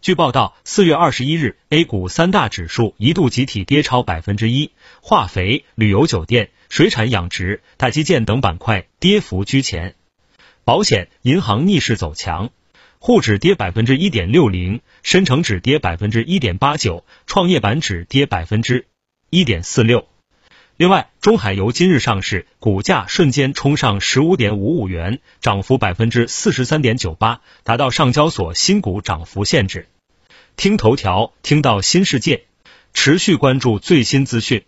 据报道，四月二十一日，A 股三大指数一度集体跌超百分之一，化肥、旅游酒店、水产养殖、大基建等板块跌幅居前，保险、银行逆势走强，沪指跌百分之一点六零，深成指跌百分之一点八九，创业板指跌百分之一点四六。另外，中海油今日上市，股价瞬间冲上十五点五五元，涨幅百分之四十三点九八，达到上交所新股涨幅限制。听头条，听到新世界，持续关注最新资讯。